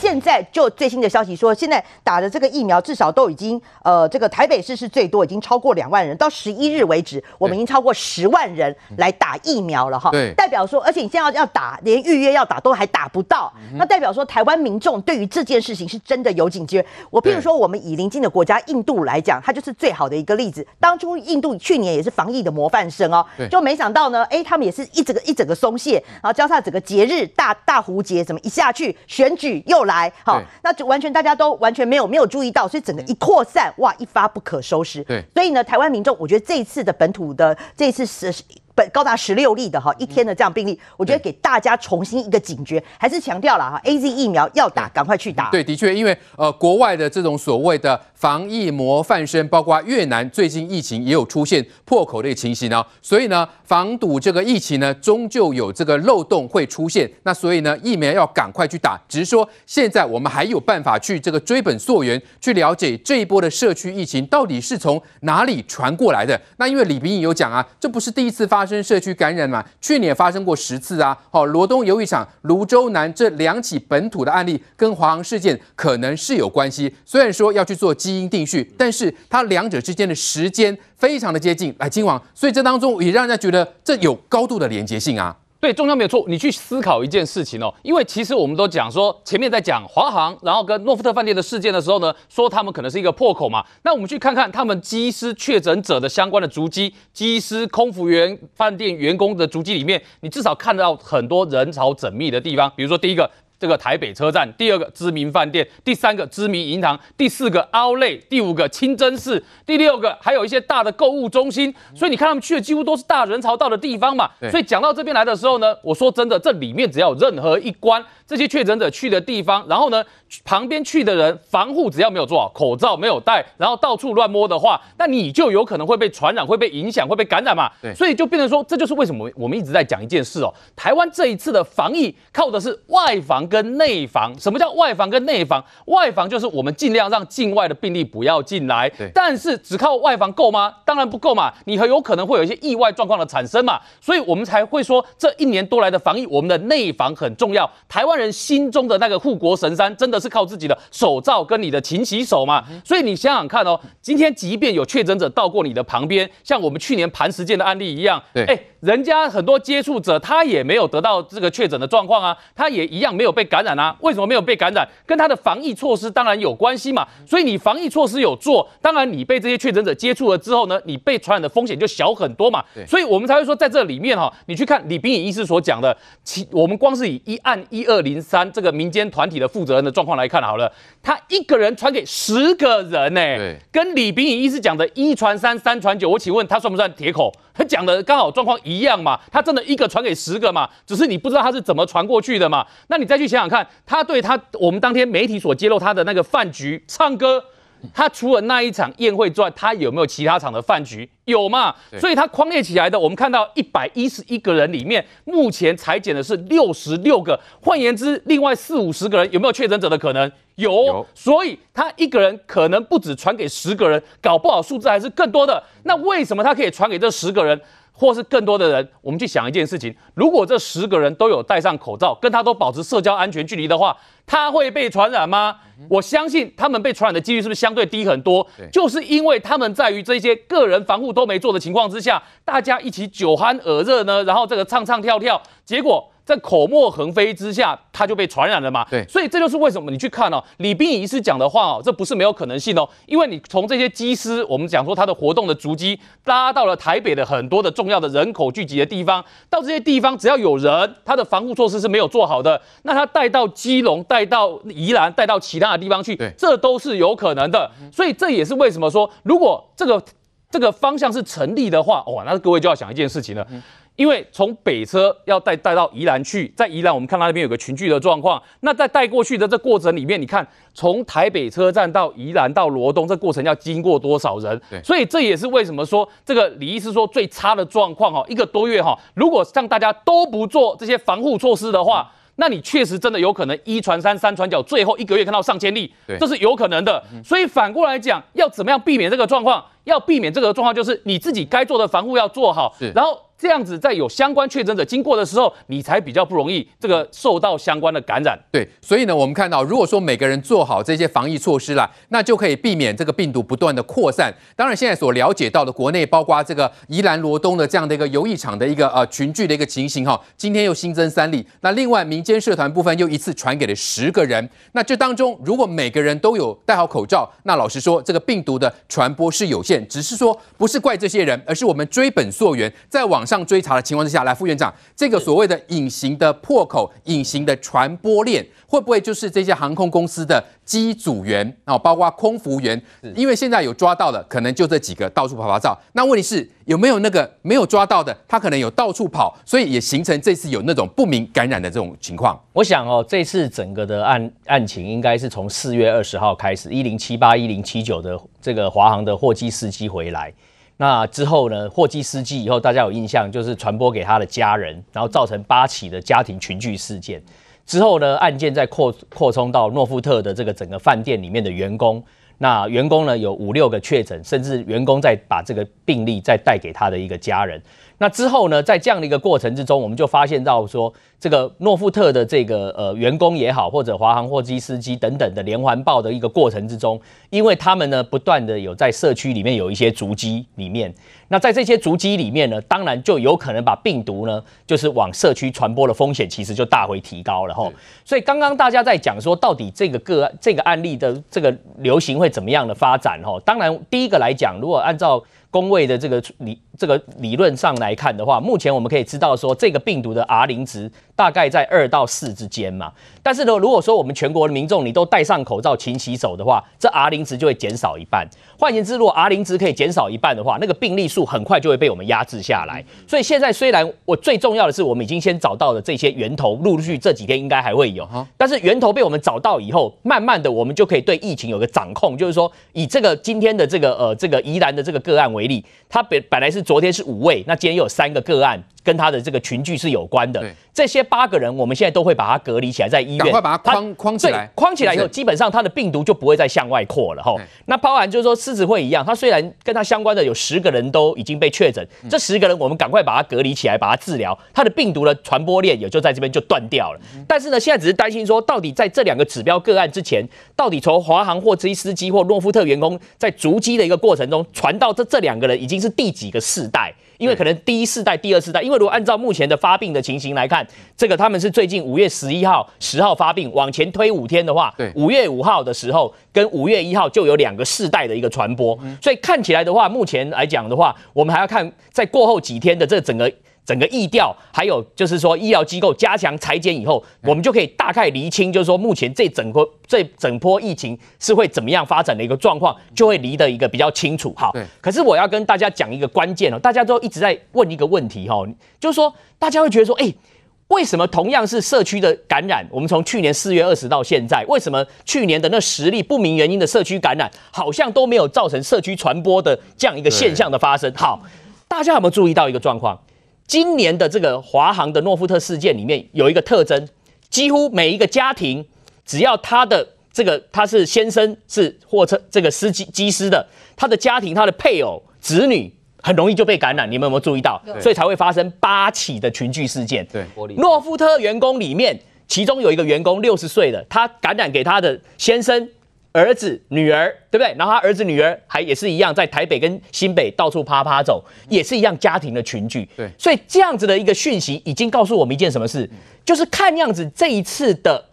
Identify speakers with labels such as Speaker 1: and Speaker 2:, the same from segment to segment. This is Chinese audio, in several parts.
Speaker 1: 现在就最新的消息说，现在打的这个疫苗至少都已经呃，这个台北市是最多，已经超过两万人。到十一日为止，我们已经超过十万人来打疫苗了哈。
Speaker 2: 对，
Speaker 1: 代表说，而且你现在要要打，连预约要打都还打不到，那代表说台湾民众对于这件事情是真的有警觉。我譬如说，我们以邻近的国家印度来讲，它就是最好的一个例子。当初印度去年也是防疫的模范生哦，就没想到呢，哎，他们也是一整个一整个松懈，然后加上整个节日大大胡节怎么一下去，选举又来，好，那就完全大家都完全没有没有注意到，所以整个一扩散，哇，一发不可收拾。
Speaker 2: 对，
Speaker 1: 所以呢，台湾民众，我觉得这一次的本土的这一次是。高达十六例的哈，一天的这样病例，我觉得给大家重新一个警觉，还是强调了哈，AZ 疫苗要打，赶快去打。
Speaker 2: 对，的确，因为呃，国外的这种所谓的防疫模范生，包括越南最近疫情也有出现破口的情形呢，所以呢，防堵这个疫情呢，终究有这个漏洞会出现。那所以呢，疫苗要赶快去打。只是说，现在我们还有办法去这个追本溯源，去了解这一波的社区疫情到底是从哪里传过来的。那因为李秉颖有讲啊，这不是第一次发生。生社区感染嘛，去年发生过十次啊。好，罗东有一场、泸州南这两起本土的案例跟华航事件可能是有关系。虽然说要去做基因定序，但是它两者之间的时间非常的接近。来，今晚，所以这当中也让人家觉得这有高度的连结性啊。
Speaker 3: 对，中央没有错。你去思考一件事情哦，因为其实我们都讲说，前面在讲华航，然后跟诺富特饭店的事件的时候呢，说他们可能是一个破口嘛。那我们去看看他们机师确诊者的相关的足迹，机师、空服员、饭店员工的足迹里面，你至少看到很多人潮缜密的地方，比如说第一个。这个台北车站，第二个知名饭店，第三个知名银行，第四个 Outlet，第五个清真寺，第六个还有一些大的购物中心，所以你看他们去的几乎都是大人潮到的地方嘛。所以讲到这边来的时候呢，我说真的，这里面只要有任何一关。这些确诊者去的地方，然后呢，旁边去的人防护只要没有做好，口罩没有戴，然后到处乱摸的话，那你就有可能会被传染，会被影响，会被感染嘛。对，所以就变成说，这就是为什么我们一直在讲一件事哦，台湾这一次的防疫靠的是外防跟内防。什么叫外防跟内防？外防就是我们尽量让境外的病例不要进来，对。但是只靠外防够吗？当然不够嘛，你很有可能会有一些意外状况的产生嘛。所以我们才会说，这一年多来的防疫，我们的内防很重要。台湾人心中的那个护国神山，真的是靠自己的手罩跟你的勤洗手嘛？所以你想想看哦，今天即便有确诊者到过你的旁边，像我们去年磐石舰的案例一样，对，哎，人家很多接触者他也没有得到这个确诊的状况啊，他也一样没有被感染啊。为什么没有被感染？跟他的防疫措施当然有关系嘛。所以你防疫措施有做，当然你被这些确诊者接触了之后呢，你被传染的风险就小很多嘛。对，所以我们才会说在这里面哈，你去看李炳颖医师所讲的，其我们光是以一案一二零三。这个民间团体的负责人的状况来看好了，他一个人传给十个人呢，对，跟李炳颖医师讲的一传三，三传九，我请问他算不算铁口？他讲的刚好状况一样嘛？他真的一个传给十个嘛？只是你不知道他是怎么传过去的嘛？那你再去想想看，他对他我们当天媒体所揭露他的那个饭局唱歌。他除了那一场宴会之外，他有没有其他场的饭局？有嘛？所以他匡列起来的，我们看到一百一十一个人里面，目前裁剪的是六十六个。换言之，另外四五十个人有没有确诊者的可能？有。有。所以他一个人可能不止传给十个人，搞不好数字还是更多的。那为什么他可以传给这十个人？或是更多的人，我们去想一件事情：如果这十个人都有戴上口罩，跟他都保持社交安全距离的话，他会被传染吗？我相信他们被传染的几率是不是相对低很多？就是因为他们在于这些个人防护都没做的情况之下，大家一起酒酣耳热呢，然后这个唱唱跳跳，结果。在口沫横飞之下，他就被传染了嘛？对，所以这就是为什么你去看哦，李秉颖医师讲的话哦，这不是没有可能性哦，因为你从这些机师，我们讲说他的活动的足迹，拉到了台北的很多的重要的人口聚集的地方，到这些地方只要有人，他的防护措施是没有做好的，那他带到基隆、带到宜兰、带到其他的地方去，这都是有可能的。所以这也是为什么说，如果这个这个方向是成立的话，哇，那各位就要想一件事情了。因为从北车要带带到宜兰去，在宜兰我们看到那边有个群聚的状况，那在带过去的这过程里面，你看从台北车站到宜兰到罗东这过程要经过多少人？对，所以这也是为什么说这个李医师说最差的状况哈，一个多月哈，如果让大家都不做这些防护措施的话，那你确实真的有可能一传三三传九，最后一个月看到上千例，对，这是有可能的。所以反过来讲，要怎么样避免这个状况？要避免这个状况，就是你自己该做的防护要做好，然后。这样子在有相关确诊者经过的时候，你才比较不容易这个受到相关的感染。
Speaker 2: 对，所以呢，我们看到，如果说每个人做好这些防疫措施啦，那就可以避免这个病毒不断的扩散。当然，现在所了解到的国内，包括这个宜兰罗东的这样的一个游艺场的一个呃群聚的一个情形哈，今天又新增三例。那另外民间社团部分又一次传给了十个人。那这当中，如果每个人都有戴好口罩，那老实说，这个病毒的传播是有限。只是说，不是怪这些人，而是我们追本溯源，在网上追查的情况之下，来副院长，这个所谓的隐形的破口、隐形的传播链，会不会就是这些航空公司的机组员啊，包括空服员？因为现在有抓到的，可能就这几个到处跑跑照。那问题是有没有那个没有抓到的，他可能有到处跑，所以也形成这次有那种不明感染的这种情况。
Speaker 4: 我想哦，这次整个的案案情应该是从四月二十号开始，一零七八、一零七九的这个华航的货机司机回来。那之后呢，货机司机以后大家有印象，就是传播给他的家人，然后造成八起的家庭群聚事件。之后呢，案件再扩扩充到诺富特的这个整个饭店里面的员工。那员工呢有五六个确诊，甚至员工再把这个病例再带给他的一个家人。那之后呢，在这样的一个过程之中，我们就发现到说，这个诺富特的这个呃员工也好，或者华航货机司机等等的连环爆的一个过程之中，因为他们呢不断的有在社区里面有一些足迹里面，那在这些足迹里面呢，当然就有可能把病毒呢就是往社区传播的风险其实就大为提高了哈。所以刚刚大家在讲说，到底这个个案这个案例的这个流行会怎么样的发展哈？当然第一个来讲，如果按照工位的这个理这个理论上来看的话，目前我们可以知道说，这个病毒的 R 零值大概在二到四之间嘛。但是呢，如果说我们全国的民众你都戴上口罩、勤洗手的话，这 R 零值就会减少一半。换言之，如果 R 零值可以减少一半的话，那个病例数很快就会被我们压制下来。所以现在虽然我最重要的是，我们已经先找到了这些源头，陆陆续续这几天应该还会有。但是源头被我们找到以后，慢慢的我们就可以对疫情有个掌控，就是说以这个今天的这个呃这个宜兰的这个个案为例，它本本来是昨天是五位，那今天又有三个个案。跟他的这个群聚是有关的，这些八个人，我们现在都会把他隔离起来，在医院，赶
Speaker 2: 快把他框框起来，
Speaker 4: 框起来以后，基本上他的病毒就不会再向外扩了哈。那包含就是说狮子会一样，他虽然跟他相关的有十个人都已经被确诊，这十个人我们赶快把他隔离起来，把他治疗，他的病毒的传播链也就在这边就断掉了。但是呢，现在只是担心说，到底在这两个指标个案之前，到底从华航货机司机或诺夫特员工在逐机的一个过程中传到这这两个人已经是第几个世代？因为可能第一世代、第二世代，因为如果按照目前的发病的情形来看，这个他们是最近五月十一号、十号发病，往前推五天的话，对，五月五号的时候跟五月一号就有两个世代的一个传播，所以看起来的话，目前来讲的话，我们还要看在过后几天的这整个。整个疫调，还有就是说医疗机构加强裁剪以后，我们就可以大概厘清，就是说目前这整个这整波疫情是会怎么样发展的一个状况，就会离得一个比较清楚。好，可是我要跟大家讲一个关键哦，大家都一直在问一个问题哈，就是说大家会觉得说，哎，为什么同样是社区的感染，我们从去年四月二十到现在，为什么去年的那十例不明原因的社区感染，好像都没有造成社区传播的这样一个现象的发生？好，大家有没有注意到一个状况？今年的这个华航的诺富特事件里面有一个特征，几乎每一个家庭，只要他的这个他是先生是货车这个司机机师的，他的家庭他的配偶子女很容易就被感染，你们有没有注意到？所以才会发生八起的群聚事件。对，诺富特员工里面，其中有一个员工六十岁的，他感染给他的先生。儿子、女儿，对不对？然后他儿子、女儿还也是一样，在台北跟新北到处啪啪走，也是一样家庭的群聚。对，所以这样子的一个讯息已经告诉我们一件什么事，就是看样子这一次的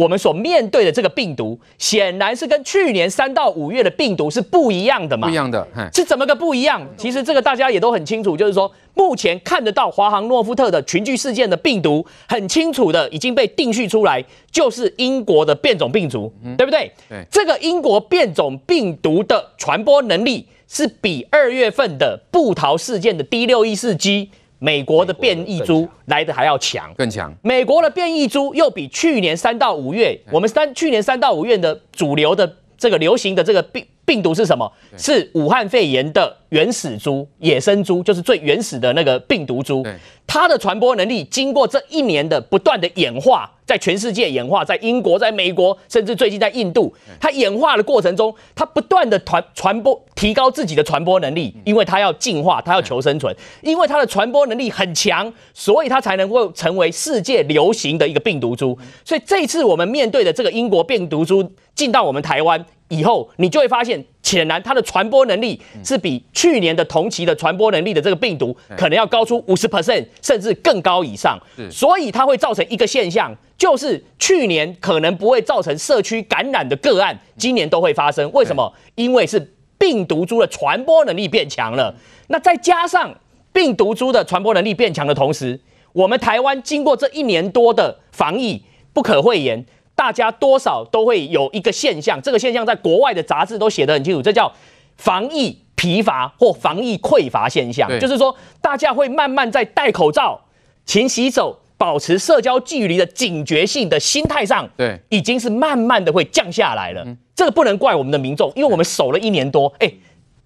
Speaker 4: 我们所面对的这个病毒，显然是跟去年三到五月的病毒是不一样的嘛？
Speaker 2: 不一样的，
Speaker 4: 是怎么个不一样？其实这个大家也都很清楚，就是说。目前看得到华航诺夫特的群聚事件的病毒，很清楚的已经被定序出来，就是英国的变种病毒，嗯、对不对？对，这个英国变种病毒的传播能力是比二月份的布桃事件的 D 六一四 G 美国的变异株来的还要强，
Speaker 2: 更强。
Speaker 4: 美国的变异株又比去年三到五月，我们三去年三到五月的主流的这个流行的这个病病毒是什么？是武汉肺炎的。原始猪、野生猪，就是最原始的那个病毒株，它的传播能力经过这一年的不断的演化，在全世界演化，在英国、在美国，甚至最近在印度，它演化的过程中，它不断的传传播，提高自己的传播能力，因为它要进化，它要求生存，因为它的传播能力很强，所以它才能够成为世界流行的一个病毒株。所以这次我们面对的这个英国病毒株进到我们台湾以后，你就会发现。显然，它的传播能力是比去年的同期的传播能力的这个病毒可能要高出五十 percent，甚至更高以上。所以它会造成一个现象，就是去年可能不会造成社区感染的个案，今年都会发生。为什么？因为是病毒株的传播能力变强了。那再加上病毒株的传播能力变强的同时，我们台湾经过这一年多的防疫，不可讳言。大家多少都会有一个现象，这个现象在国外的杂志都写得很清楚，这叫防疫疲乏或防疫匮乏现象。就是说，大家会慢慢在戴口罩、勤洗手、保持社交距离的警觉性的心态上，对，已经是慢慢的会降下来了。这个不能怪我们的民众，因为我们守了一年多，哎，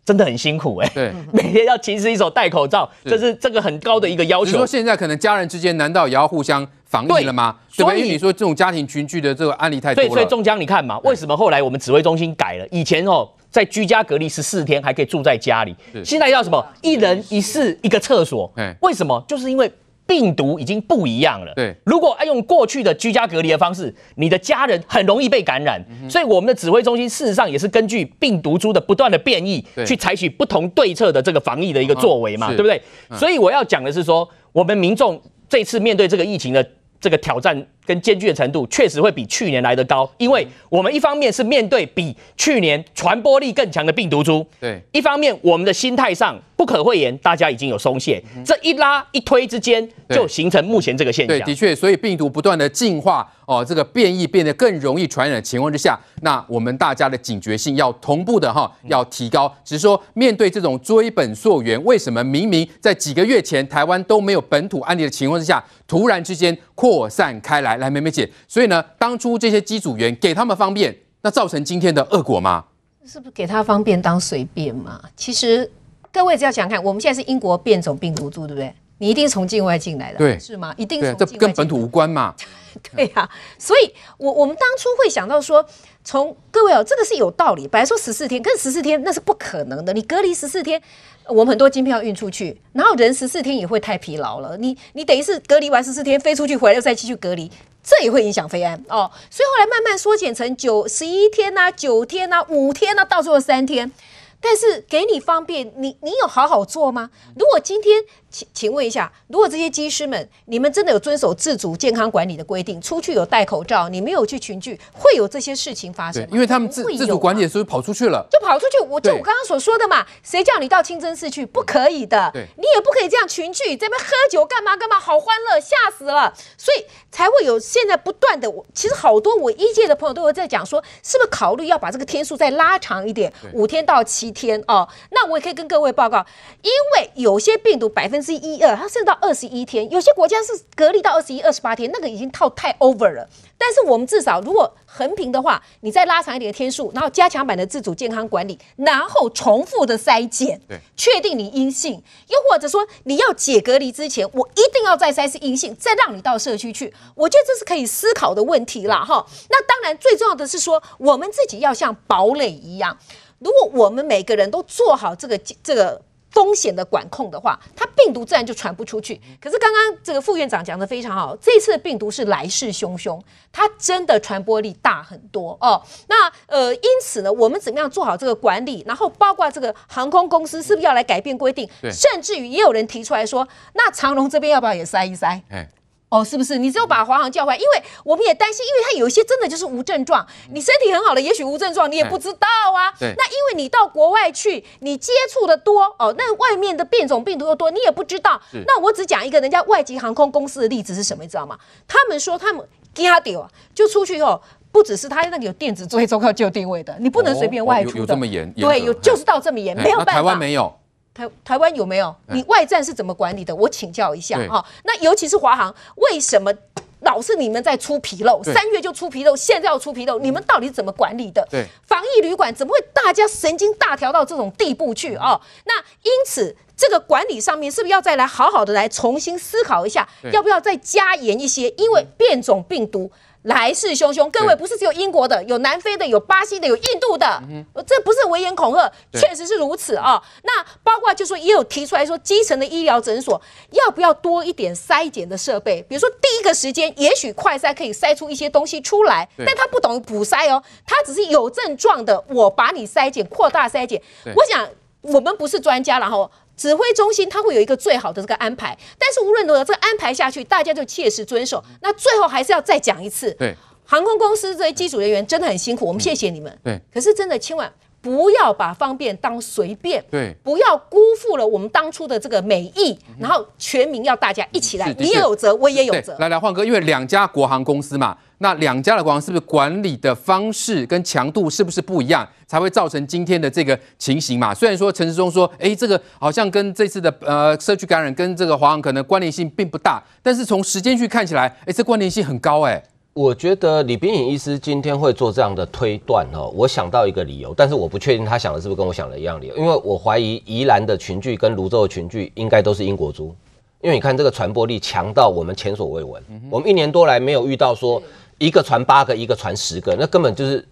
Speaker 4: 真的很辛苦哎。对，每天要勤洗手、戴口罩，这是这个很高的一个要求。
Speaker 2: 你说现在可能家人之间难道也要互相？防疫了吗？对，所以你说这种家庭群聚的这个案例太多了。
Speaker 4: 所以中江，你看嘛，为什么后来我们指挥中心改了？以前哦，在居家隔离十四天还可以住在家里，现在要什么？一人一室一个厕所。为什么？就是因为病毒已经不一样了。对，如果要用过去的居家隔离的方式，你的家人很容易被感染。所以我们的指挥中心事实上也是根据病毒株的不断的变异，去采取不同对策的这个防疫的一个作为嘛，对不对？所以我要讲的是说，我们民众这次面对这个疫情的。这个挑战跟艰巨的程度确实会比去年来得高，因为我们一方面是面对比去年传播力更强的病毒株，对，一方面我们的心态上不可讳言，大家已经有松懈，这一拉一推之间就形成目前这个现象。
Speaker 2: 对，的确，所以病毒不断的进化，哦，这个变异变得更容易传染的情况之下，那我们大家的警觉性要同步的哈，要提高。只是说面对这种追本溯源，为什么明明在几个月前台湾都没有本土案例的情况之下，突然之间扩散开来？来，梅梅姐，所以呢，当初这些机组员给他们方便，那造成今天的恶果吗？
Speaker 5: 是不是给他方便当随便嘛？其实各位只要想看，我们现在是英国变种病毒株，对不对？你一定从境外进来的，对，是吗？一定是，
Speaker 2: 这跟本土无关嘛？
Speaker 5: 对呀、啊，所以我我们当初会想到说，从各位哦，这个是有道理。本来说十四天，跟十四天那是不可能的。你隔离十四天，我们很多机票运出去，然后人十四天也会太疲劳了。你你等于是隔离完十四天飞出去，回来又再继续隔离，这也会影响飞安哦。所以后来慢慢缩减成九十一天呐、啊，九天呐、啊，五天呐、啊，到最后三天。但是给你方便，你你有好好做吗？如果今天，请请问一下，如果这些机师们，你们真的有遵守自主健康管理的规定，出去有戴口罩，你没有去群聚，会有这些事情发生吗？
Speaker 2: 因为他们自自主管理的时候跑出去了，
Speaker 5: 就跑出去。我就我刚刚所说的嘛，谁叫你到清真寺去？不可以的，你也不可以这样群聚，这边喝酒干嘛干嘛，好欢乐，吓死了。所以才会有现在不断的，我其实好多我一届的朋友都有在讲说，是不是考虑要把这个天数再拉长一点，五天到七。天哦，那我也可以跟各位报告，因为有些病毒百分之一二，它甚至到二十一天，有些国家是隔离到二十一、二十八天，那个已经套太 over 了。但是我们至少如果横平的话，你再拉长一点的天数，然后加强版的自主健康管理，然后重复的筛检，对，确定你阴性，又或者说你要解隔离之前，我一定要再筛是阴性，再让你到社区去，我觉得这是可以思考的问题了哈。那当然最重要的是说，我们自己要像堡垒一样。如果我们每个人都做好这个这个风险的管控的话，它病毒自然就传不出去。可是刚刚这个副院长讲的非常好，这次的病毒是来势汹汹，它真的传播力大很多哦。那呃，因此呢，我们怎么样做好这个管理？然后包括这个航空公司是不是要来改变规定？甚至于也有人提出来说，那长隆这边要不要也塞一筛？哦，是不是？你只有把华航叫回来，因为我们也担心，因为他有一些真的就是无症状。你身体很好的，也许无症状，你也不知道啊。对。那因为你到国外去，你接触的多哦，那外面的变种病毒又多，你也不知道。那我只讲一个人家外籍航空公司的例子是什么，你知道吗？他们说他们惊掉啊，就出去以后，不只是他那个有电子追踪靠就定位的，你不能随便外出的。
Speaker 2: 有有这么严？
Speaker 5: 对，有就是到这么严，没有办法。
Speaker 2: 台湾没有。
Speaker 5: 台台湾有没有？你外站是怎么管理的？我请教一下哈。那尤其是华航，为什么老是你们在出纰漏，三月就出纰漏，现在要出纰漏，你们到底是怎么管理的？
Speaker 2: 对，
Speaker 5: 防疫旅馆怎么会大家神经大条到这种地步去哦？那因此这个管理上面是不是要再来好好的来重新思考一下，要不要再加严一些？因为变种病毒。来势汹汹，各位不是只有英国的，有南非的，有巴西的，有印度的，这不是危言恐吓，
Speaker 2: 对
Speaker 5: 确实是如此啊、哦。那包括就说也有提出来说，基层的医疗诊所要不要多一点筛检的设备？比如说第一个时间，也许快筛可以筛出一些东西出来，
Speaker 2: 对
Speaker 5: 但它不等于普筛哦，他只是有症状的，我把你筛检扩大筛检。我想我们不是专家，然后。指挥中心它会有一个最好的这个安排，但是无论如何，这个安排下去，大家就切实遵守。那最后还是要再讲一次，
Speaker 2: 对，
Speaker 5: 航空公司这些机组人员真的很辛苦，我们谢谢你们。
Speaker 2: 对，
Speaker 5: 可是真的千万不要把方便当随便，
Speaker 2: 对，
Speaker 5: 不要辜负了我们当初的这个美意，然后全民要大家一起
Speaker 2: 来，
Speaker 5: 你也有责，我也有
Speaker 2: 对
Speaker 5: 责。
Speaker 2: 来来，焕哥，因为两家国航公司嘛，那两家的国航是不是管理的方式跟强度是不是不一样，才会造成今天的这个情形嘛？虽然说陈时中说，哎，这个好像跟这次的呃社区感染跟这个华航可能关联性并不大，但是从时间去看起来，哎，这关联性很高哎。
Speaker 6: 我觉得李冰颖医师今天会做这样的推断哦，我想到一个理由，但是我不确定他想的是不是跟我想的一样理由，因为我怀疑宜兰的群聚跟泸州的群聚应该都是英国株，因为你看这个传播力强到我们前所未闻，我们一年多来没有遇到说一个传八个，一个传十个，那根本就是，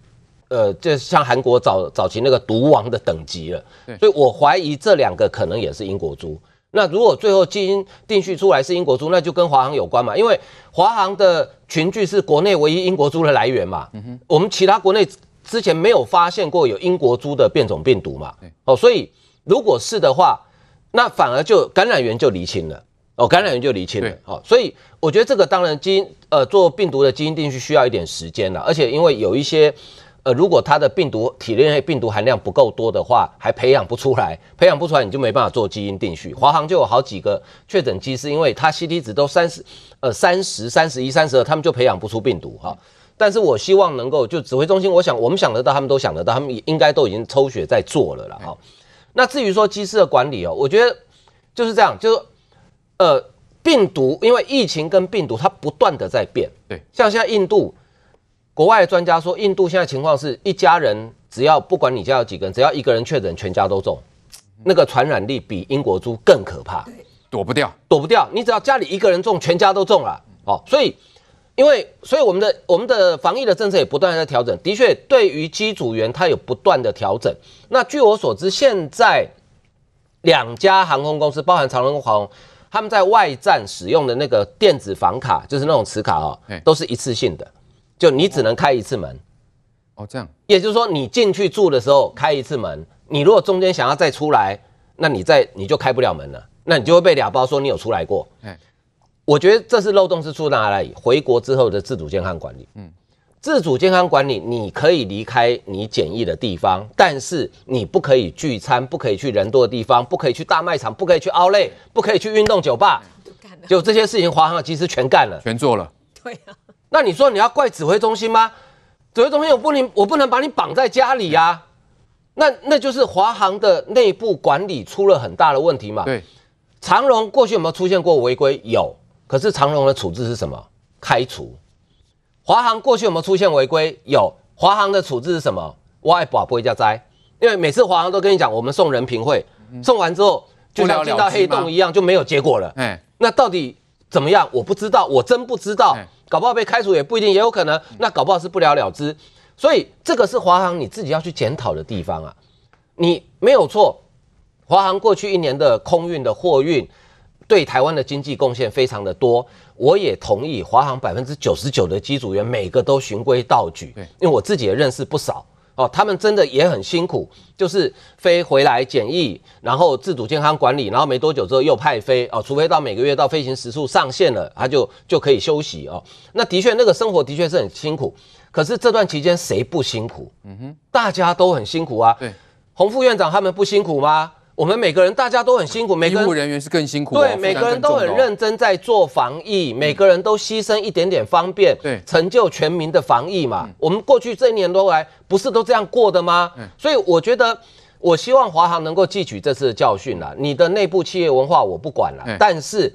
Speaker 6: 呃，就像韩国早早期那个毒王的等级了，所以我怀疑这两个可能也是英国株。那如果最后基因定序出来是英国株，那就跟华航有关嘛，因为华航的群聚是国内唯一英国株的来源嘛。我们其他国内之前没有发现过有英国株的变种病毒嘛。哦，所以如果是的话，那反而就感染源就厘清了。哦，感染源就厘清了。哦，所以我觉得这个当然基因呃做病毒的基因定序需要一点时间了，而且因为有一些。呃，如果它的病毒体内病毒含量不够多的话，还培养不出来，培养不出来，你就没办法做基因定序。华航就有好几个确诊机师，因为它 CT 值都三十，呃，三十、三十一、三十二，他们就培养不出病毒哈。但是我希望能够就指挥中心，我想我们想得到，他们都想得到，他们应该都已经抽血在做了了哈。那至于说机师的管理哦，我觉得就是这样，就是呃，病毒因为疫情跟病毒它不断的在变，对，像现在印度。国外的专家说，印度现在情况是一家人只要不管你家有几个人，只要一个人确诊，全家都中，那个传染力比英国株更可怕，
Speaker 2: 躲不掉，
Speaker 6: 躲不掉。你只要家里一个人中，全家都中了。哦，所以因为所以我们的我们的防疫的政策也不断在调整，的确对于机组员他有不断的调整。那据我所知，现在两家航空公司，包含长荣跟华航，他们在外站使用的那个电子房卡，就是那种磁卡哦，都是一次性的。就你只能开一次门，
Speaker 2: 哦，这样，
Speaker 6: 也就是说你进去住的时候开一次门，你如果中间想要再出来，那你再你就开不了门了，那你就会被俩包说你有出来过。哎，我觉得这是漏洞是出在哪里？回国之后的自主健康管理，嗯，自主健康管理你可以离开你检疫的地方，但是你不可以聚餐，不可以去人多的地方，不可以去大卖场，不可以去 Outlet，不可以去运动酒吧，就这些事情华航的机师全干了，
Speaker 2: 全做了，
Speaker 5: 对啊。
Speaker 6: 那你说你要怪指挥中心吗？指挥中心我不能，我不能把你绑在家里呀、啊。那那就是华航的内部管理出了很大的问题嘛。
Speaker 2: 对，
Speaker 6: 长荣过去有没有出现过违规？有，可是长荣的处置是什么？开除。华航过去有没有出现违规？有，华航的处置是什么？我爱保不会叫栽，因为每次华航都跟你讲，我们送人评会，送完之后就像进到黑洞一样，就没有结果了。哎，那到底怎么样？我不知道，我真不知道。搞不好被开除也不一定，也有可能。那搞不好是不了了之，所以这个是华航你自己要去检讨的地方啊。你没有错，华航过去一年的空运的货运对台湾的经济贡献非常的多。我也同意，华航百分之九十九的机组员每个都循规蹈矩，因为我自己也认识不少。哦，他们真的也很辛苦，就是飞回来检疫，然后自主健康管理，然后没多久之后又派飞哦，除非到每个月到飞行时数上限了，他就就可以休息哦。那的确，那个生活的确是很辛苦，可是这段期间谁不辛苦？嗯哼，大家都很辛苦啊。对，洪副院长他们不辛苦吗？我们每个人大家都很辛苦，每个
Speaker 2: 医护人员是更辛苦，哦，
Speaker 6: 对，每个人都很认真在做防疫，嗯、每个人都牺牲一点点方便，对，成就全民的防疫嘛。嗯、我们过去这一年多来不是都这样过的吗？嗯、所以我觉得，我希望华航能够汲取这次的教训了。你的内部企业文化我不管了，嗯、但是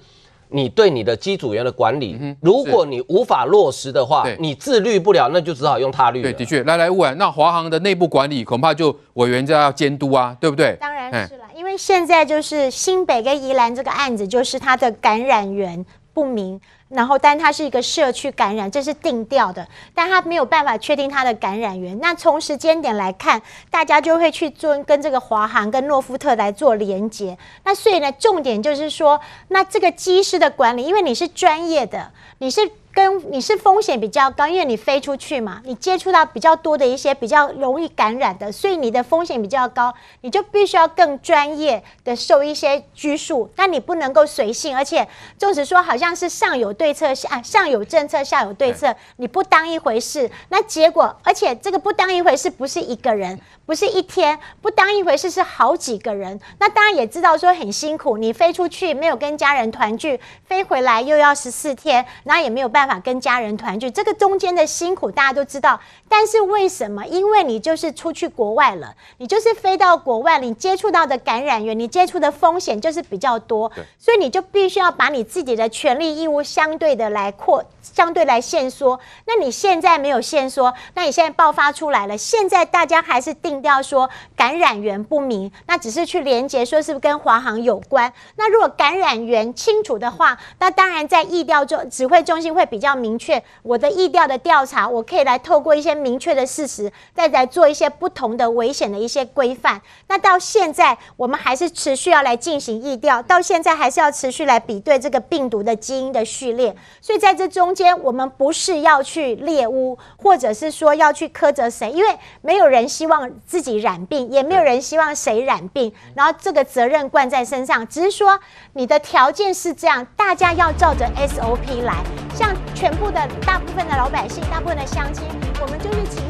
Speaker 6: 你对你的机组员的管理，如果你无法落实的话，你自律不了，那就只好用他律。
Speaker 2: 对，的确，来来问，那华航的内部管理恐怕就委员就要监督啊，对不对？
Speaker 7: 当然是了，因为现在就是新北跟宜兰这个案子，就是它的感染源不明。然后，但它是一个社区感染，这是定调的，但它没有办法确定它的感染源。那从时间点来看，大家就会去做跟这个华航跟诺富特来做连接。那所以呢，重点就是说，那这个机师的管理，因为你是专业的，你是。跟你是风险比较高，因为你飞出去嘛，你接触到比较多的一些比较容易感染的，所以你的风险比较高，你就必须要更专业的受一些拘束。那你不能够随性，而且纵使说好像是上有对策下上有政策下有对策，你不当一回事，那结果而且这个不当一回事不是一个人，不是一天，不当一回事是好几个人。那当然也知道说很辛苦，你飞出去没有跟家人团聚，飞回来又要十四天，那也没有办法。法跟家人团聚，这个中间的辛苦大家都知道。但是为什么？因为你就是出去国外了，你就是飞到国外，你接触到的感染源，你接触的风险就是比较多，所以你就必须要把你自己的权利义务相相对的来扩，相对来限缩。那你现在没有限缩，那你现在爆发出来了，现在大家还是定调说感染源不明，那只是去连结说是不是跟华航有关？那如果感染源清楚的话，那当然在疫调中指挥中心会比。比较明确，我的疫调的调查，我可以来透过一些明确的事实，再来做一些不同的危险的一些规范。那到现在，我们还是持续要来进行疫调，到现在还是要持续来比对这个病毒的基因的序列。所以在这中间，我们不是要去猎巫，或者是说要去苛责谁，因为没有人希望自己染病，也没有人希望谁染病，然后这个责任灌在身上。只是说你的条件是这样，大家要照着 SOP 来，像。全部的大部分的老百姓，大部分的乡亲，我们就是请。